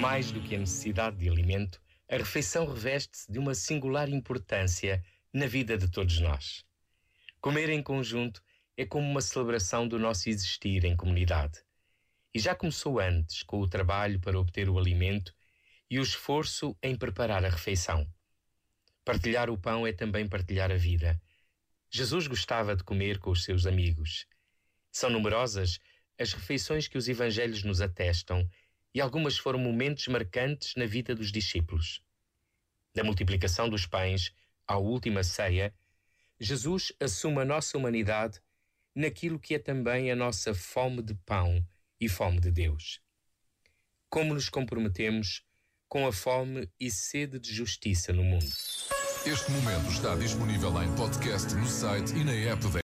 Mais do que a necessidade de alimento, a refeição reveste-se de uma singular importância na vida de todos nós. Comer em conjunto é como uma celebração do nosso existir em comunidade. E já começou antes com o trabalho para obter o alimento e o esforço em preparar a refeição. Partilhar o pão é também partilhar a vida. Jesus gostava de comer com os seus amigos. São numerosas as refeições que os evangelhos nos atestam e algumas foram momentos marcantes na vida dos discípulos. Da multiplicação dos pães à última ceia, Jesus assume a nossa humanidade naquilo que é também a nossa fome de pão e fome de Deus. Como nos comprometemos com a fome e sede de justiça no mundo. Este momento está disponível em podcast no site e na app da